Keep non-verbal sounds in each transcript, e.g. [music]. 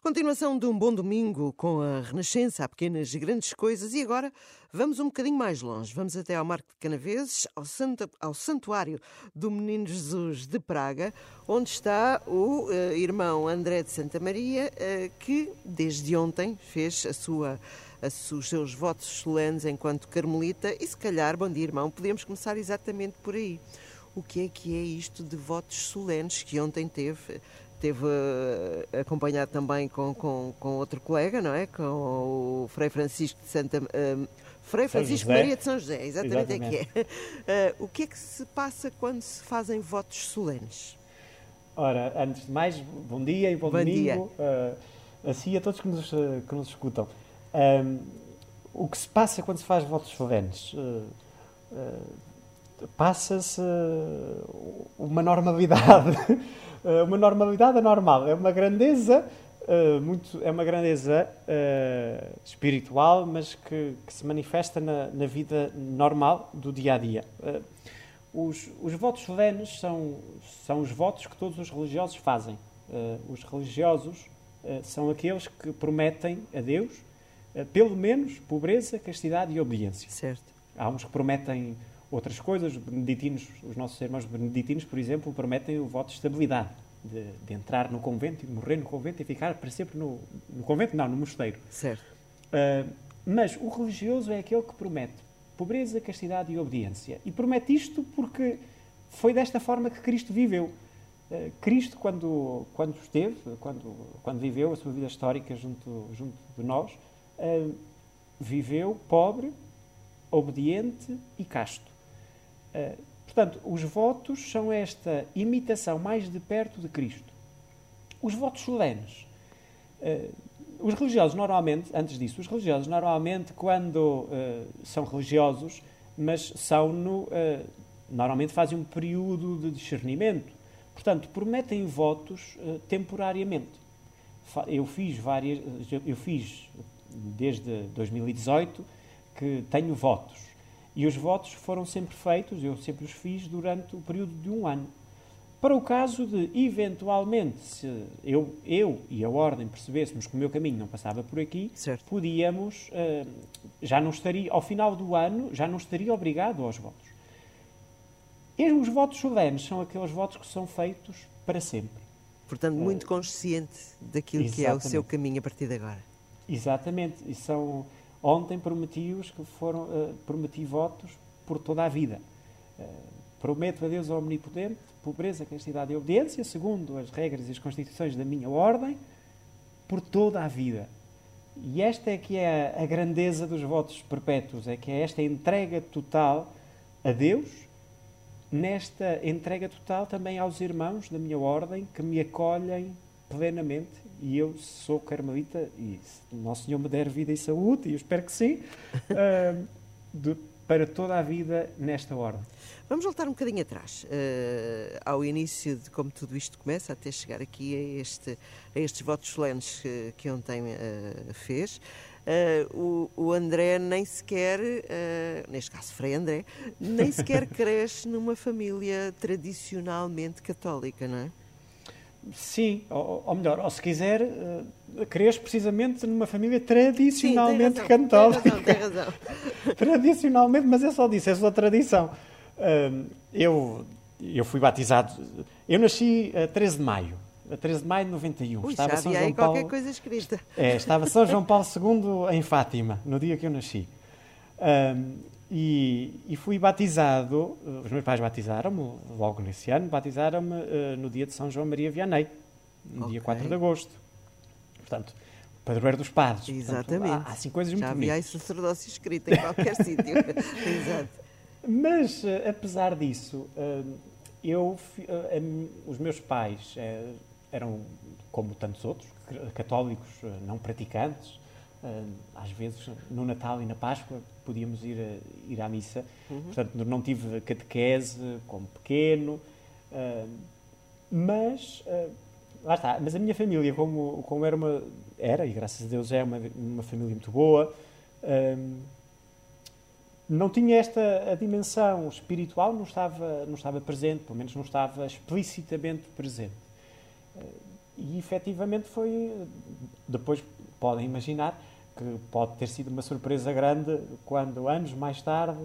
Continuação de um bom domingo com a Renascença, há pequenas e grandes coisas. E agora vamos um bocadinho mais longe. Vamos até ao Marco de Canaveses, ao, ao Santuário do Menino Jesus de Praga, onde está o uh, irmão André de Santa Maria, uh, que desde ontem fez a sua, os seus votos solenes enquanto carmelita. E se calhar, bom dia, irmão, podemos começar exatamente por aí. O que é que é isto de votos solenes que ontem teve? Teve uh, acompanhado também com, com, com, outro colega, não é? Com o Frei Francisco de Santa. Uh, Frei Francisco Maria de São José, exatamente, exatamente. é que é. Uh, [laughs] o que é que se passa quando se fazem votos solenes? Ora, antes de mais, bom dia e bom, bom domingo. Uh, assim a todos que nos, que nos escutam. Um, o que se passa quando se faz votos solenes? Passa-se uma normalidade Eh, [laughs] uma normalidade anormal, é uma grandeza uh, muito, é uma grandeza uh, espiritual, mas que, que se manifesta na, na, vida normal do dia a dia. Uh, os, os votos solenes são, são os votos que todos os religiosos fazem. os religiosos são aqueles que prometem a Deus pelo menos pobreza, castidade e obediência. Certo. Há uns que prometem outras coisas. Os beneditinos, os nossos irmãos beneditinos, por exemplo, prometem o voto de estabilidade, de, de entrar no convento e morrer no convento e ficar para sempre no, no convento, não, no mosteiro. Certo. Uh, mas o religioso é aquele que promete pobreza, castidade e obediência. E promete isto porque foi desta forma que Cristo viveu. Uh, Cristo, quando, quando esteve, quando, quando viveu a sua vida histórica junto, junto de nós, uh, viveu pobre, obediente e casto. Eh, portanto, os votos são esta imitação mais de perto de Cristo. Os votos solenes. Uh, os religiosos normalmente, antes disso, os religiosos normalmente, quando uh, são religiosos, mas são no, normalmente fazem um período de discernimento. Portanto, prometem votos temporariamente. Eu fiz várias, eu fiz desde 2018 que tenho votos e os votos foram sempre feitos, eu sempre os fiz, durante o período de um ano. Para o caso de, eventualmente, se eu, eu e a Ordem percebêssemos que o meu caminho não passava por aqui, certo. podíamos, uh, já não estaria, ao final do ano, já não estaria obrigado aos votos. E os votos solenes são aqueles votos que são feitos para sempre. Portanto, muito uh, consciente daquilo exatamente. que é o seu caminho a partir de agora. Exatamente. E são Ontem prometi-os que foram, uh, prometi votos por toda a vida. Uh, prometo a Deus Omnipotente pobreza, castidade e obediência, segundo as regras e as constituições da minha ordem, por toda a vida. E esta é que é a, grandeza dos votos perpétuos, é que é esta entrega total a Deus, nesta entrega total também aos irmãos da minha ordem que me acolhem plenamente e eu sou carmelita e se o Nosso Senhor me der vida e saúde, e eu espero que sim, uh, [laughs] de, para toda a vida nesta ordem. Vamos voltar um bocadinho atrás, uh, ao início de como tudo isto começa, até chegar aqui a, este, a estes votos solenes que, que ontem uh, fez. Uh, o, o, André nem sequer, uh, neste caso Frei André, nem sequer [laughs] cresce numa família tradicionalmente católica, não é? Sim, ou, ou, melhor, ou se quiser, uh, cresce precisamente numa família tradicionalmente Sim, católica. Tem razão, tem razão. [laughs] tradicionalmente, mas é só disso, é só tradição. Uh, eu, eu fui batizado, eu nasci a 13 de maio, a 13 de maio de 91. Ui, estava já São João Paulo, qualquer coisa escrita. É, estava São João Paulo II em Fátima, no dia que eu nasci. Uh, e, e, fui batizado, eh, os meus pais batizaram-me logo nesse ano, batizaram-me uh, no dia de São João Maria Vianney, no okay. dia 4 de agosto. Portanto, padroeiro dos padres. Exatamente. Portanto, há, há assim coisas Já muito havia aí sacerdócio escrito em qualquer [laughs] sítio. Exato. Mas, uh, apesar disso, uh, eu, os meus pais eram, como tantos outros, católicos não praticantes, às vezes no Natal e na Páscoa podíamos ir, a, ir à missa. Uhum. Portanto, não tive catequese como pequeno, mas lá está. Mas a minha família, como, como era uma era e graças a Deus é uma, uma família muito boa, não tinha esta a dimensão espiritual, não estava não estava presente, pelo menos não estava explicitamente presente. E efetivamente foi depois podem imaginar que pode ter sido uma surpresa grande quando, anos mais tarde,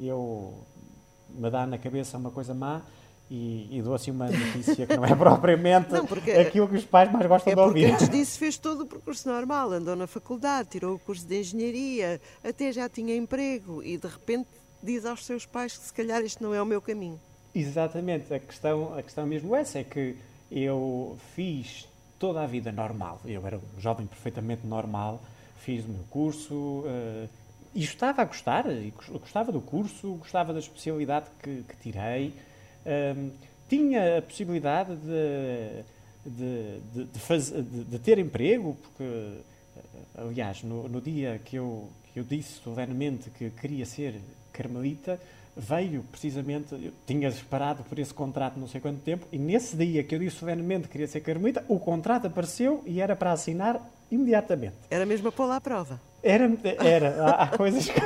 eu me dá na cabeça uma coisa má e, e dou assim uma notícia que não é [laughs] propriamente não, aquilo que os pais mais gostam é de ouvir. Antes disso fez todo o percurso normal, andou na faculdade, tirou o curso de engenharia, até já tinha emprego e de repente diz aos seus pais que se calhar este não é o meu caminho. Exatamente, a questão, a questão mesmo essa é que eu fiz toda a vida normal, eu era um jovem perfeitamente normal, fiz o meu curso uh, e estava a gostar, gostava do curso, gostava da especialidade que, que tirei, uh, tinha a possibilidade de, de, de, de, faz, de, ter emprego, porque, aliás, no, no dia que eu, que eu disse solenemente que queria ser carmelita, veio precisamente, eu tinha esperado por esse contrato não sei quanto tempo, e nesse dia que eu disse solenemente que queria ser carmelita, o contrato apareceu e era para assinar imediatamente. Era mesmo a pô-la à prova. Era, era. há, há, [laughs] coisas que,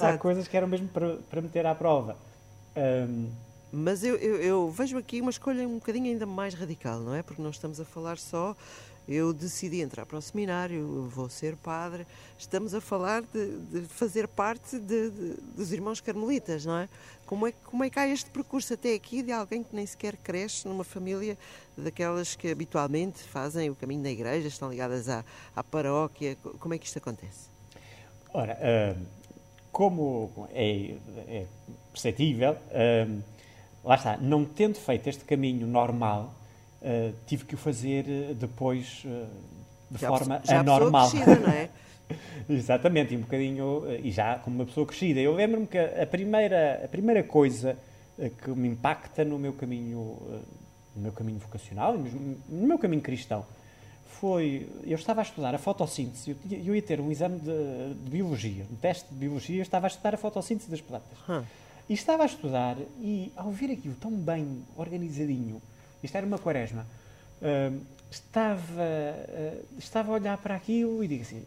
há coisas que eram mesmo para, para meter à prova. Um, mas eu, eu, eu, vejo aqui uma escolha um bocadinho ainda mais radical, não é? Porque não estamos a falar só eu decidi entrar para o seminário, vou ser padre. Estamos a falar de, de fazer parte de, de, dos irmãos carmelitas, não é? Como, é? como é que há este percurso até aqui de alguém que nem sequer cresce numa família daquelas que habitualmente fazem o caminho da igreja, estão ligadas à, à paróquia? Como é que isto acontece? Ora, uh, como é, é perceptível, uh, lá está, não tendo feito este caminho normal, uh, tive que o fazer eh, depois uh, de já forma já anormal. Crescida, não é? [laughs] Exatamente, e um bocadinho, e já como uma pessoa crescida. Eu lembro-me que a primeira, a primeira coisa que me impacta no meu caminho, no meu caminho vocacional, no meu caminho cristão, foi, eu estava a estudar a fotossíntese, eu, eu ia ter um exame de, de, biologia, um teste de biologia, eu estava a estudar a fotossíntese das plantas. Hum. E estava a estudar e ao ver aquilo tão bem organizadinho, isto era uma quaresma. Uh, estava, uh, estava a olhar para aquilo e digo assim: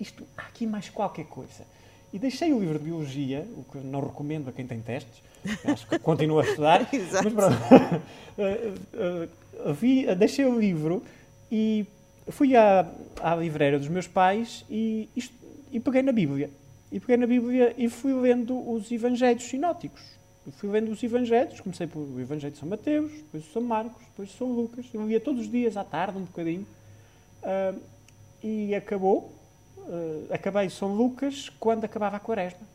isto, há aqui mais qualquer coisa. E deixei o livro de Biologia, o que não recomendo a quem tem testes, acho que continuo a estudar. [laughs] Mas [laughs] vi, deixei o livro e fui à, à livreira dos meus pais e, isto, e peguei na Bíblia. E peguei na Bíblia e fui lendo os Evangelhos sinóticos fui lendo os Evangelhos, comecei pelo Evangelho de São Mateus, depois de São Marcos, depois de São Lucas. Eu lia todos os dias à tarde, um bocadinho. Uh, e acabou. Uh, acabei São Lucas quando acabava a Quaresma.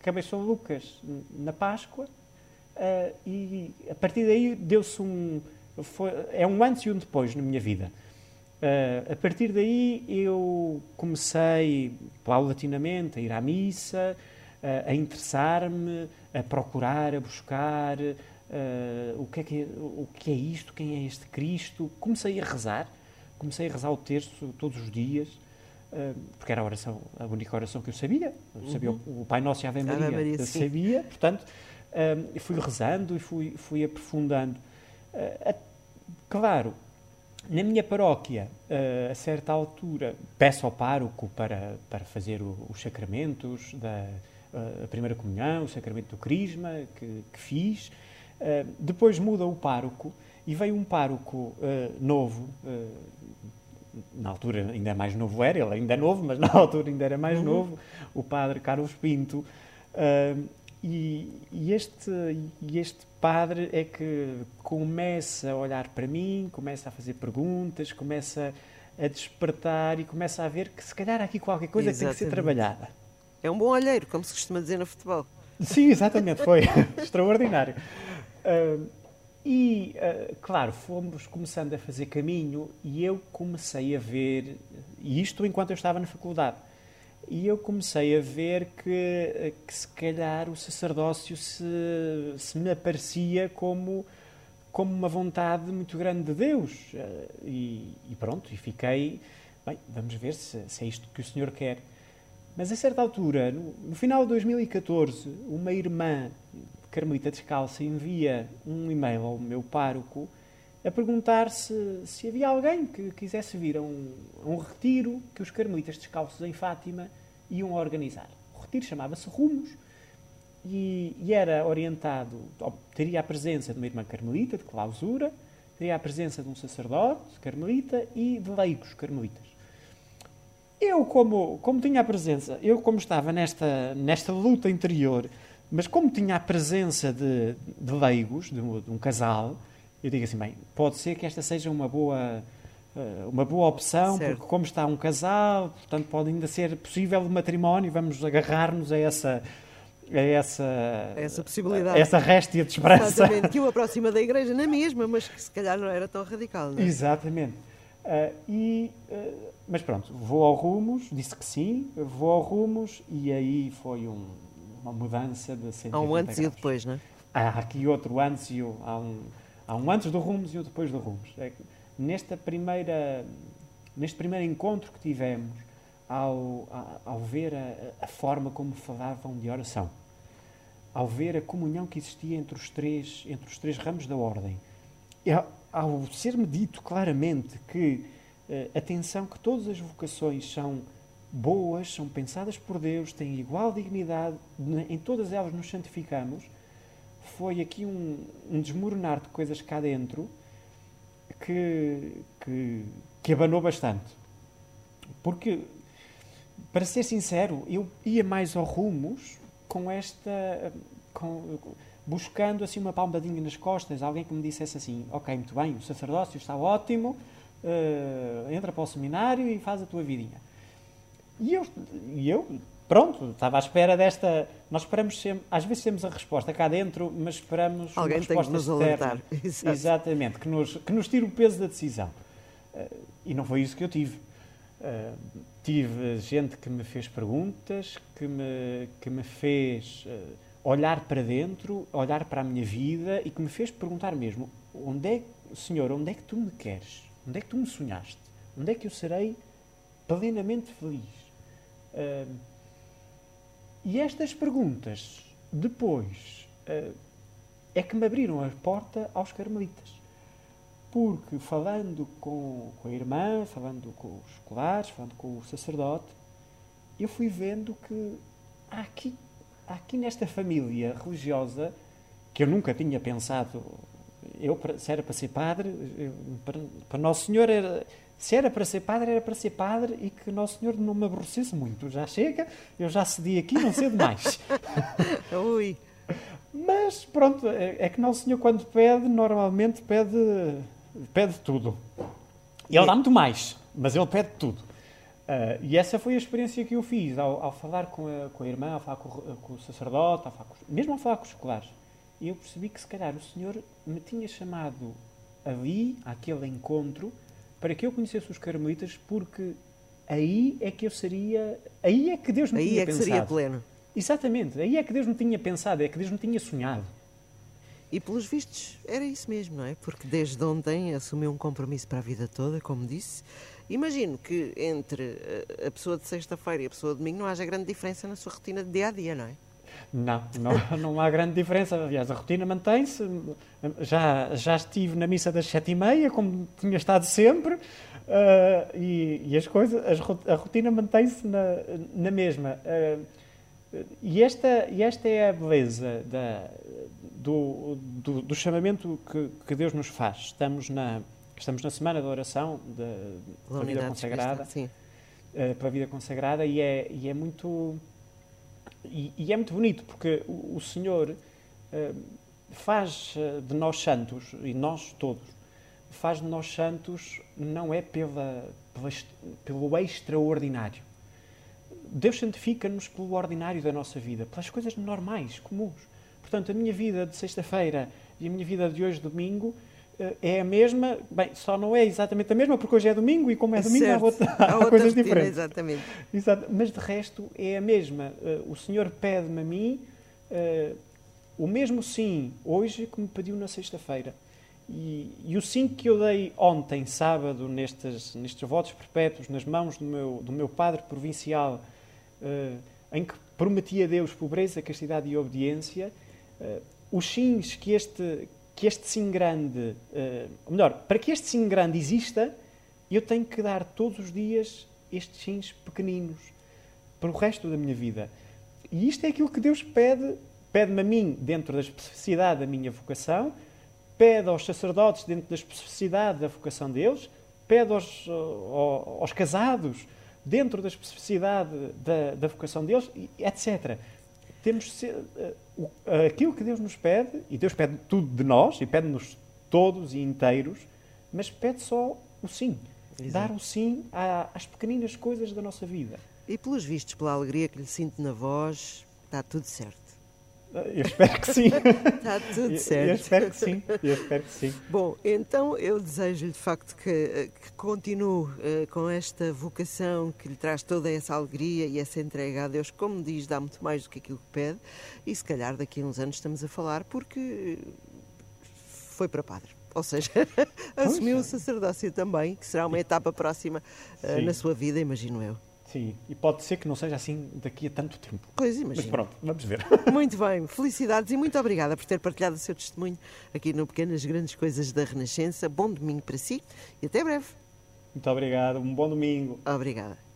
Acabei São Lucas na Páscoa. Uh, e a partir daí deu-se um. Foi, é um antes e um depois na minha vida. Uh, a partir daí eu comecei paulatinamente a ir à missa, a interessar-me, a procurar, a buscar uh, o, que é que, o que é isto, quem é este Cristo. Comecei a rezar, comecei a rezar o terço todos os dias, uh, porque era a oração, a única oração que eu sabia. Eu sabia uhum. o, Pai Nosso e a Ave Maria, Ave Maria eu sabia, portanto, uh, fui rezando e fui, fui aprofundando. Claro, na minha paróquia, a certa altura, peço ao pároco para, para fazer os sacramentos da, a primeira comunhão, o sacramento do crisma que, que fiz. Uh, depois muda o pároco e veio um pároco uh, novo. Uh, na altura ainda mais novo era, ele ainda é novo, mas [laughs] na altura ainda era mais uhum. novo, o padre Carlos Pinto. E, e, este, e este padre é que começa a olhar para mim, começa a fazer perguntas, começa a despertar e começa a ver que se calhar há aqui qualquer coisa Exatamente. que tem que ser trabalhada. É um bom olheiro, como se costuma dizer no futebol. Sim, exatamente, foi [laughs] extraordinário. Uh, e, uh, claro, fomos começando a fazer caminho e eu comecei a ver, e isto enquanto eu estava na faculdade, e eu comecei a ver que, que se calhar o sacerdócio se, se me aparecia como, como uma vontade muito grande de Deus. Uh, e, e, pronto, e fiquei, bem, vamos ver se, se é isto que o Senhor quer. Mas a certa altura, no, no final de 2014, uma irmã carmelita descalça envia um e-mail ao meu pároco a perguntar se, se havia alguém que quisesse vir a um, a um retiro que os carmelitas descalços em Fátima iam organizar. O retiro chamava-se Rumos e, e, era orientado, teria a presença de uma irmã carmelita de clausura, teria a presença de um sacerdote carmelita e de leigos carmelitas. Eu, como, como tinha a presença, eu como estava nesta, nesta luta interior, mas como tinha a presença de, de leigos, de, de um casal, eu digo assim, bem, pode ser que esta seja uma boa eh, uma boa opção, certo. porque como está um casal, portanto pode ainda ser possível o matrimónio, vamos agarrar-nos a essa a essa, essa possibilidade. essa réstia de esperança. Exatamente, que o aproxima da igreja na mesma, mas que se calhar não era tão radical. Não é? Exatamente. Uh, e, uh, mas pronto, vou ao Rumos, disse que sim, vou ao Rumos e aí foi um, uma mudança de 180 Há um antes graus. e depois, não é? Há aqui outro antes e o, há, um, há um antes do Rumos e o depois do Rumos. É que, nesta primeira, neste primeiro encontro que tivemos, ao, ao ver a, a, forma como falavam de oração, ao ver a comunhão que existia entre os três, entre os três ramos da ordem, ao, ser-me dito claramente que uh, atenção que todas as vocações são boas, são pensadas por Deus, têm igual dignidade, em todas elas nos santificamos, foi aqui um, um desmoronar de coisas cá dentro que, que, que abanou bastante. Porque, para ser sincero, eu ia mais ao rumos com esta. Com, buscando assim uma palmadinha nas costas, alguém que me dissesse assim: Ok, muito bem, o sacerdócio está ótimo, uh, entra para o seminário e faz a tua vidinha. E eu, e eu pronto, estava à espera desta. Nós esperamos sempre, às vezes temos a resposta cá dentro, mas esperamos Alguém uma resposta tem que nos alertar. [laughs] Exato. Exatamente, que nos, que nos tire o peso da decisão. Uh, e não foi isso que eu tive. Uh, tive gente que me fez perguntas, que me, que me fez olhar para dentro, olhar para a minha vida e que me fez perguntar mesmo: onde é, Senhor, onde é que tu me queres? Onde é que tu me sonhaste? Onde é que eu serei plenamente feliz? Uh, e estas perguntas, depois, uh, é que me abriram a porta aos carmelitas. Porque falando com, com a irmã, falando com os escolares, falando com o sacerdote, eu fui vendo que há aqui, aqui nesta família religiosa, que eu nunca tinha pensado, eu, se era para ser padre, eu, para, para Nosso Senhor era, se era para ser padre, era para ser padre e que Nosso Senhor não me aborrecesse muito. Já chega, eu já cedi aqui, não cedo mais. [laughs] Ui. Mas pronto, é, é, que Nosso Senhor, quando pede, normalmente pede, pede tudo. Ele dá muito mais, mas ele pede tudo. Uh, e essa foi a experiência que eu fiz ao, ao falar com a, com a, irmã, ao falar com, com o sacerdote, ao falar com, mesmo ao falar com os escolares. E eu percebi que, se calhar, o Senhor me tinha chamado ali, àquele encontro, para que eu conhecesse os carmelitas, porque aí é que eu seria. Aí é que Deus me aí tinha é que pensado. seria pleno. Exatamente, aí é que Deus me tinha pensado, é que Deus me tinha sonhado. E pelos vistos era isso mesmo, não é? Porque desde ontem assumiu um compromisso para a vida toda, como disse. Imagino que entre a pessoa de sexta-feira e a pessoa de domingo não haja grande diferença na sua rotina de dia a dia, não é? Não, não, [laughs] não há grande diferença. Aliás, a rotina mantém-se. Já, já estive na missa das sete e meia, como tinha estado sempre, uh, e, e, as coisas, a rotina mantém-se na, na mesma. Uh, e, esta, e esta é a beleza da, do, do, do chamamento que, que, Deus nos faz. Estamos na, estamos na semana da oração da, da vida consagrada. Sim. Uh, pela vida consagrada e é, e é muito e, e, é muito bonito porque o, o Senhor uh, faz eh, de nós santos, e nós todos, faz de nós santos não é pela, pela pelo extraordinário. Deus santifica-nos pelo ordinário da nossa vida, pelas coisas normais, comuns. Portanto, a minha vida de sexta-feira e a minha vida de hoje, domingo, eh, é a mesma, bem, só não é exatamente a mesma, porque hoje é domingo e como é domingo há, outra, há, [laughs] há coisas rotina, diferentes. Exatamente. Exato. Mas de resto é a mesma. Uh, o Senhor pede-me a mim uh, o mesmo sim hoje que me pediu na sexta-feira. E, e, o sim que eu dei ontem, sábado, nestes, nestes votos perpétuos, nas mãos do meu, do meu padre provincial, uh, em que prometi a Deus pobreza, castidade e obediência, os sims que este que este sim grande, uh, melhor, para que este sim grande exista, eu tenho que dar todos os dias estes sims pequeninos para o resto da minha vida. E isto é aquilo que Deus pede, pede-me a mim, dentro da especificidade da minha vocação, pede aos sacerdotes, dentro da especificidade da vocação deles, pede aos, aos casados, dentro da especificidade da, da vocação deles, etc. Temos ser, uh, aquilo que Deus nos pede, e Deus pede tudo de nós, e pede-nos todos e inteiros, mas pede só o sim. Exato. Dar o sim às pequeninas coisas da nossa vida. E pelos vistos, pela alegria que lhe sinto na voz, está tudo certo. Eu espero que sim. Está tudo certo. Eu, espero que sim. Eu espero que sim. Bom, então eu desejo-lhe de facto que, que continue uh, com esta vocação que lhe traz toda essa alegria e essa entrega a Deus, como diz, dá muito mais do que aquilo que pede, e se calhar daqui a uns anos estamos a falar porque foi para padre. Ou seja, [laughs] assumiu o sacerdócio também, que será uma etapa próxima uh, na sua vida, imagino eu. Sim, e pode ser que não seja assim daqui a tanto tempo. Pois imagino. Mas pronto, vamos ver. [laughs] Muito bem, felicidades e muito obrigada por ter partilhado o seu testemunho aqui no Pequenas Grandes Coisas da Renascença. Bom domingo para si e até breve. Muito obrigado, um bom domingo. Obrigada.